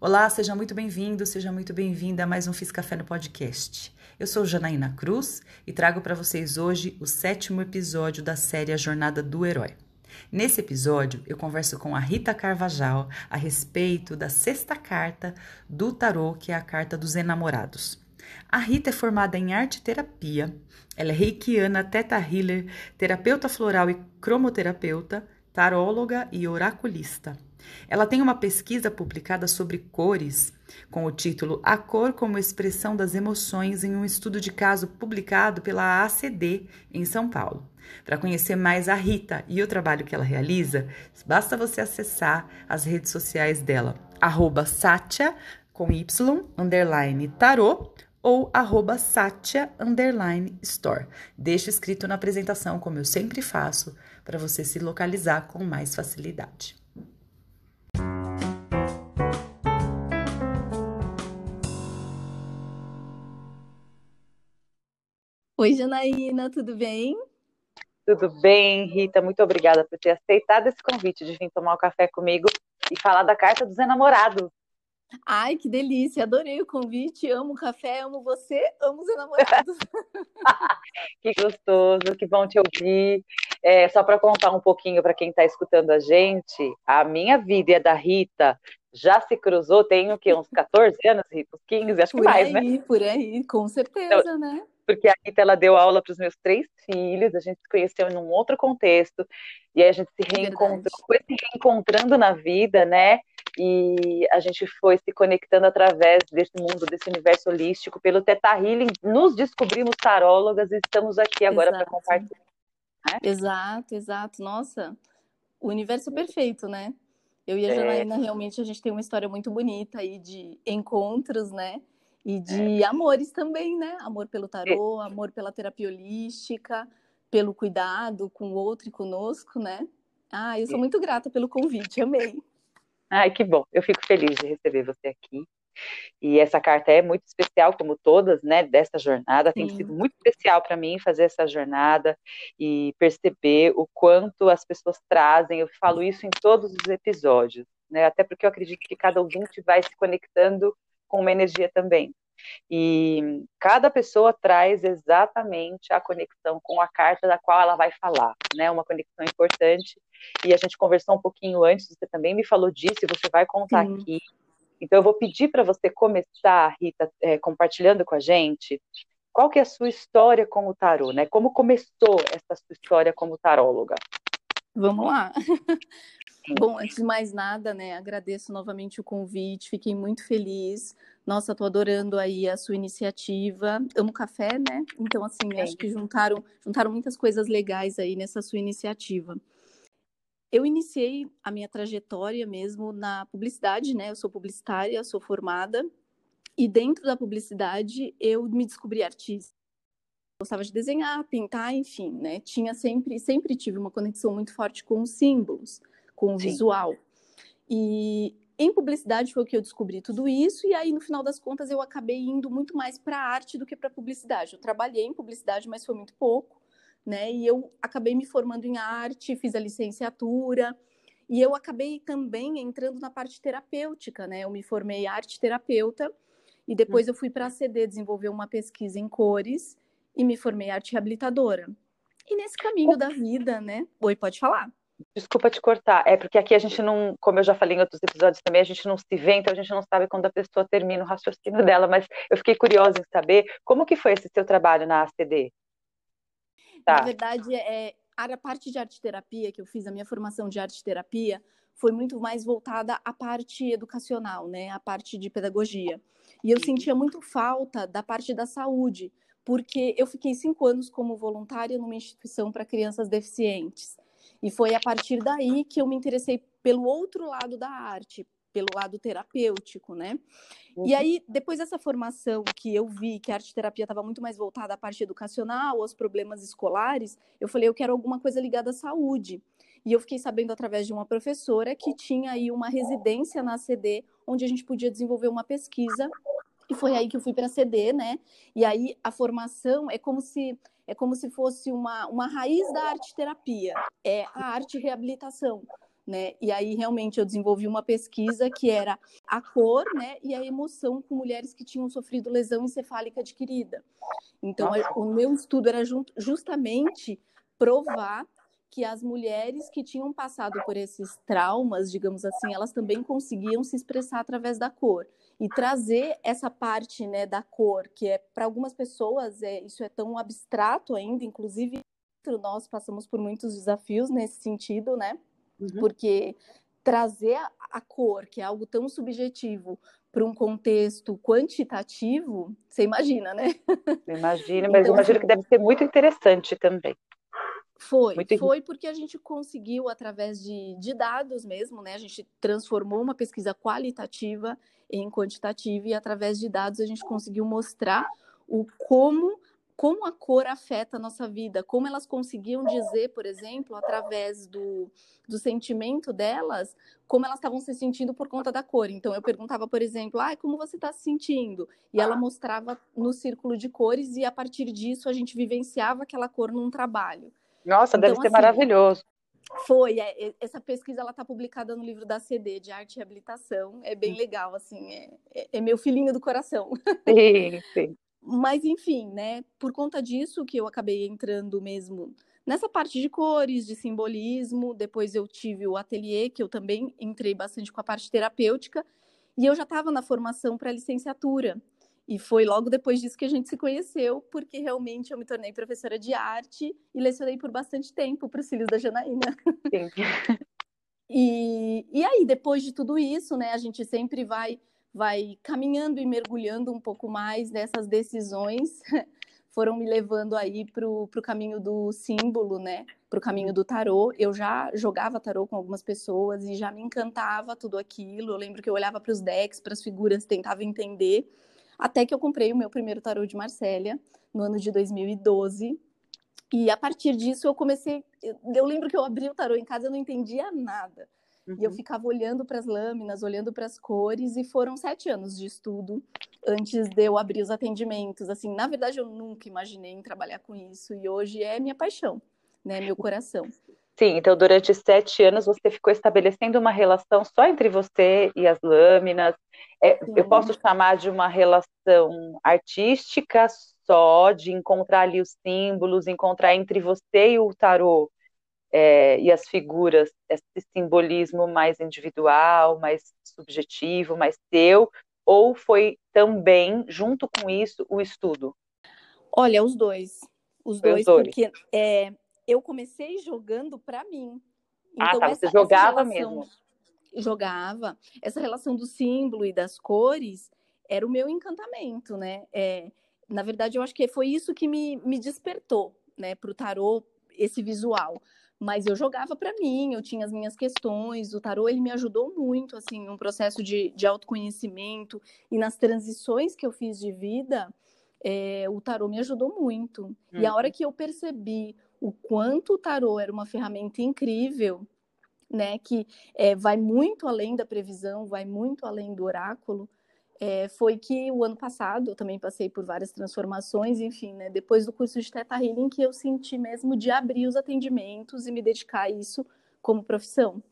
Olá, seja muito bem-vindo, seja muito bem-vinda a mais um Fiz Café no Podcast. Eu sou Janaína Cruz e trago para vocês hoje o sétimo episódio da série A Jornada do Herói. Nesse episódio, eu converso com a Rita Carvajal a respeito da sexta carta do tarô, que é a carta dos enamorados. A Rita é formada em arte terapia, ela é reikiana, teta healer, terapeuta floral e cromoterapeuta, taróloga e oraculista. Ela tem uma pesquisa publicada sobre cores, com o título A Cor como Expressão das Emoções, em um estudo de caso publicado pela ACD, em São Paulo. Para conhecer mais a Rita e o trabalho que ela realiza, basta você acessar as redes sociais dela, arroba Satya, com Y, underline tarô, ou arroba Satya, underline store. Deixa escrito na apresentação, como eu sempre faço, para você se localizar com mais facilidade. Oi, Janaína, tudo bem? Tudo bem, Rita? Muito obrigada por ter aceitado esse convite de vir tomar um café comigo e falar da carta dos enamorados. Ai, que delícia! Adorei o convite. Amo o café, amo você, amo os enamorados. que gostoso, que bom te ouvir. É, só para contar um pouquinho para quem está escutando a gente, a minha vida e a da Rita já se cruzou, tem o quê? Uns 14 anos, Rita? Uns 15, acho por que mais, aí, né? Por aí, com certeza, então, né? Porque a Rita ela deu aula para os meus três filhos, a gente se conheceu em um outro contexto, e aí a gente se é reencontrou, foi se reencontrando na vida, né? E a gente foi se conectando através desse mundo, desse universo holístico, pelo Teta Healing, nos descobrimos tarólogas e estamos aqui agora para compartilhar. Né? Exato, exato. Nossa, o universo perfeito, né? Eu e a. Janaína, é. realmente, a gente tem uma história muito bonita aí de encontros, né? E é. de é. amores também, né? Amor pelo tarô, amor pela terapia holística, pelo cuidado com o outro e conosco, né? Ah, eu sou muito grata pelo convite, amei. Ai, que bom. Eu fico feliz de receber você aqui. E essa carta é muito especial, como todas, né, dessa jornada. Tem Sim. sido muito especial para mim fazer essa jornada e perceber o quanto as pessoas trazem. Eu falo isso em todos os episódios, né? Até porque eu acredito que cada ouvinte vai se conectando com uma energia também. E cada pessoa traz exatamente a conexão com a carta da qual ela vai falar, né? Uma conexão importante. E a gente conversou um pouquinho antes, você também me falou disso, e você vai contar Sim. aqui. Então eu vou pedir para você começar, Rita, é, compartilhando com a gente qual que é a sua história com o tarô, né? Como começou essa sua história como taróloga? Vamos lá. Bom, antes de mais nada, né, agradeço novamente o convite, fiquei muito feliz. Nossa, tô adorando aí a sua iniciativa. Amo café, né? Então, assim, é. acho que juntaram, juntaram muitas coisas legais aí nessa sua iniciativa. Eu iniciei a minha trajetória mesmo na publicidade, né? Eu sou publicitária, sou formada, e dentro da publicidade eu me descobri artista. Gostava de desenhar, pintar, enfim, né? Tinha sempre, sempre tive uma conexão muito forte com os símbolos com o Sim. visual. E em publicidade foi o que eu descobri tudo isso, e aí no final das contas eu acabei indo muito mais para arte do que para publicidade. Eu trabalhei em publicidade, mas foi muito pouco, né? E eu acabei me formando em arte, fiz a licenciatura, e eu acabei também entrando na parte terapêutica, né? Eu me formei arte terapeuta e depois eu fui para a CD desenvolver uma pesquisa em cores e me formei arte reabilitadora. E nesse caminho da vida, né? Oi, pode falar. Desculpa te cortar, é porque aqui a gente não, como eu já falei em outros episódios também, a gente não se vê, então a gente não sabe quando a pessoa termina o raciocínio dela, mas eu fiquei curiosa em saber como que foi esse seu trabalho na ACD? Tá. Na verdade, é, a parte de arte terapia que eu fiz, a minha formação de arte terapia, foi muito mais voltada à parte educacional, né, à parte de pedagogia. E eu sentia muito falta da parte da saúde, porque eu fiquei cinco anos como voluntária numa instituição para crianças deficientes. E foi a partir daí que eu me interessei pelo outro lado da arte, pelo lado terapêutico, né? Uhum. E aí, depois dessa formação que eu vi que a arte terapia estava muito mais voltada à parte educacional, aos problemas escolares, eu falei, eu quero alguma coisa ligada à saúde. E eu fiquei sabendo através de uma professora que tinha aí uma residência na CD, onde a gente podia desenvolver uma pesquisa. E foi aí que eu fui para a CD, né? E aí a formação é como se é como se fosse uma, uma raiz da arte terapia, é a arte reabilitação, né? E aí realmente eu desenvolvi uma pesquisa que era a cor, né, e a emoção com mulheres que tinham sofrido lesão encefálica adquirida. Então, o meu estudo era justamente provar que as mulheres que tinham passado por esses traumas, digamos assim, elas também conseguiam se expressar através da cor e trazer essa parte, né, da cor, que é para algumas pessoas é, isso é tão abstrato ainda, inclusive nós passamos por muitos desafios nesse sentido, né? Uhum. Porque trazer a, a cor, que é algo tão subjetivo, para um contexto quantitativo, você imagina, né? Imagina, mas então, imagino assim que deve ser muito interessante também. Foi, Muito foi porque a gente conseguiu, através de, de dados mesmo, né? A gente transformou uma pesquisa qualitativa em quantitativa e através de dados a gente conseguiu mostrar o como como a cor afeta a nossa vida, como elas conseguiam dizer, por exemplo, através do, do sentimento delas, como elas estavam se sentindo por conta da cor. Então, eu perguntava, por exemplo, ah, como você está se sentindo? E ela mostrava no círculo de cores, e a partir disso a gente vivenciava aquela cor num trabalho. Nossa, então, deve ser assim, maravilhoso. Foi, é, essa pesquisa ela está publicada no livro da CD de arte e habilitação. É bem hum. legal, assim, é, é, é meu filhinho do coração. Sim, sim. Mas enfim, né? Por conta disso que eu acabei entrando mesmo nessa parte de cores, de simbolismo. Depois eu tive o ateliê, que eu também entrei bastante com a parte terapêutica, e eu já estava na formação para licenciatura. E foi logo depois disso que a gente se conheceu, porque realmente eu me tornei professora de arte e lecionei por bastante tempo para os filhos da Janaína. Sim. e, e aí, depois de tudo isso, né, a gente sempre vai, vai caminhando e mergulhando um pouco mais nessas decisões. Foram me levando aí para o caminho do símbolo, né? Para o caminho do tarô. Eu já jogava tarô com algumas pessoas e já me encantava tudo aquilo. Eu lembro que eu olhava para os decks, para as figuras, tentava entender. Até que eu comprei o meu primeiro tarô de Marsella no ano de 2012. E a partir disso eu comecei. Eu lembro que eu abri o tarô em casa e eu não entendia nada. Uhum. E eu uhum. ficava olhando para as lâminas, olhando para as cores, e foram sete anos de estudo antes de eu abrir os atendimentos. Assim, na verdade, eu nunca imaginei em trabalhar com isso, e hoje é minha paixão, né? Meu coração. Sim, então durante sete anos você ficou estabelecendo uma relação só entre você e as lâminas. É, eu posso chamar de uma relação artística só, de encontrar ali os símbolos, encontrar entre você e o tarô é, e as figuras esse simbolismo mais individual, mais subjetivo, mais seu, ou foi também, junto com isso, o estudo? Olha, os dois. Os dois, os dois. porque é, eu comecei jogando para mim. Então, ah, tá, essa, você jogava relação, mesmo. Jogava. Essa relação do símbolo e das cores era o meu encantamento, né? É, na verdade, eu acho que foi isso que me, me despertou, né, para o tarô, esse visual. Mas eu jogava para mim, eu tinha as minhas questões. O tarô ele me ajudou muito, assim, num processo de, de autoconhecimento e nas transições que eu fiz de vida. É, o tarô me ajudou muito. Hum. E a hora uhum. que eu percebi o quanto o tarô era uma ferramenta incrível, né, que é, vai muito além da previsão, vai muito além do oráculo, é, foi que o ano passado eu também passei por várias transformações, enfim, né, depois do curso de Teta Healing que eu senti mesmo de abrir os atendimentos e me dedicar a isso como profissão.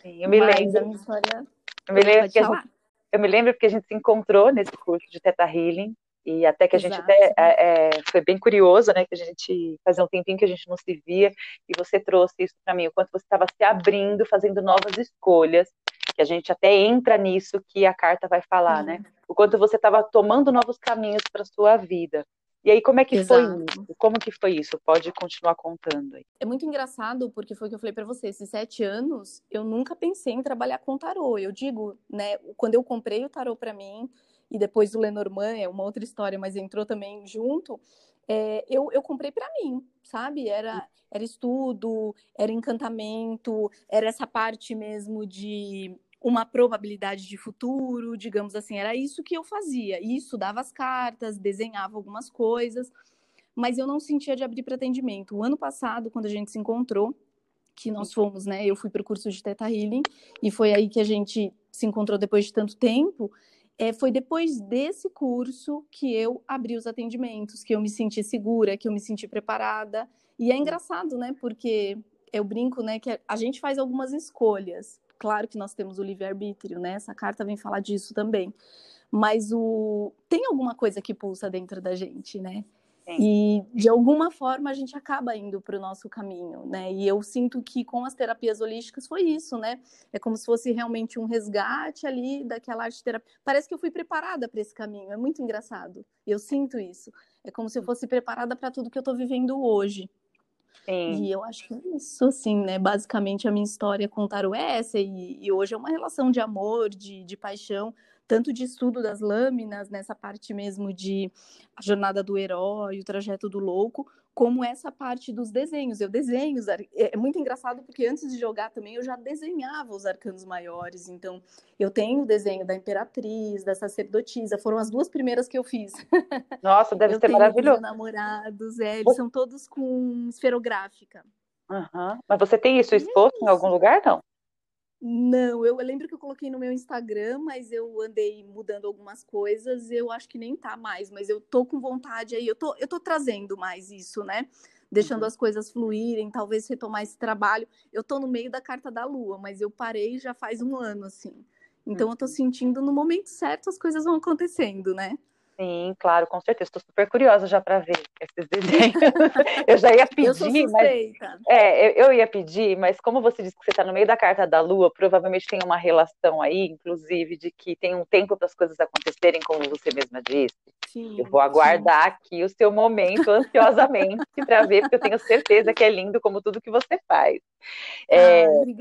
Sim, eu me Mas lembro. A minha história... Eu me lembro, que gente, eu me lembro porque a gente se encontrou nesse curso de Teta Healing e até que a Exato. gente até é, é, foi bem curioso, né? Que a gente fazia um tempinho que a gente não se via, e você trouxe isso para mim, o quanto você estava se abrindo, fazendo novas escolhas, que a gente até entra nisso que a carta vai falar, né? O quanto você estava tomando novos caminhos para sua vida. E aí, como é que Exato. foi isso? Como que foi isso? Pode continuar contando aí. É muito engraçado, porque foi o que eu falei para você, esses sete anos, eu nunca pensei em trabalhar com tarô. Eu digo, né, quando eu comprei o tarô para mim, e depois o Lenormand, é uma outra história, mas entrou também junto, é, eu, eu comprei para mim, sabe? Era, era estudo, era encantamento, era essa parte mesmo de uma probabilidade de futuro, digamos assim, era isso que eu fazia. E estudava as cartas, desenhava algumas coisas, mas eu não sentia de abrir para atendimento. O ano passado, quando a gente se encontrou, que nós fomos, né? Eu fui para o curso de Teta Healing e foi aí que a gente se encontrou depois de tanto tempo. É, foi depois desse curso que eu abri os atendimentos, que eu me senti segura, que eu me senti preparada. E é engraçado, né? Porque eu brinco, né, que a gente faz algumas escolhas. Claro que nós temos o livre-arbítrio, né? Essa carta vem falar disso também. Mas o tem alguma coisa que pulsa dentro da gente, né? E de alguma forma a gente acaba indo para o nosso caminho, né? E eu sinto que com as terapias holísticas foi isso, né? É como se fosse realmente um resgate ali daquela arte terapia. Parece que eu fui preparada para esse caminho, é muito engraçado. Eu sinto isso. É como se eu fosse preparada para tudo que eu estou vivendo hoje. Sim. E eu acho que é isso, assim, né? Basicamente, a minha história com tarô é essa. E, e hoje é uma relação de amor, de, de paixão, tanto de estudo das lâminas, nessa parte mesmo de a jornada do herói, o trajeto do louco, como essa parte dos desenhos. Eu desenho, é, é muito engraçado porque antes de jogar também eu já desenhava os arcanos maiores. Então, eu tenho o desenho da Imperatriz, da Sacerdotisa, foram as duas primeiras que eu fiz. Nossa, deve eu ser maravilhoso. namorados, é, eles são todos com esferográfica. Uhum. Mas você tem isso exposto é isso. em algum lugar, não? Não, eu, lembro que eu coloquei no meu Instagram, mas eu andei mudando algumas coisas, eu acho que nem tá mais, mas eu tô com vontade aí, eu tô, eu tô trazendo mais isso, né? Deixando uhum. as coisas fluírem, talvez retomar esse trabalho. Eu tô no meio da carta da lua, mas eu parei já faz um ano, assim. Então uhum. eu tô uhum. sentindo no momento certo as coisas vão acontecendo, né? Sim, claro, com certeza. Estou super curiosa já para ver esses desenhos. eu já ia pedir, eu sou mas é, eu ia pedir, mas como você disse que você está no meio da carta da Lua, provavelmente tem uma relação aí, inclusive, de que tem um tempo para as coisas acontecerem, como você mesma disse. Sim, eu vou aguardar sim. aqui o seu momento ansiosamente para ver, porque eu tenho certeza que é lindo como tudo que você faz. É, ah, obrigada.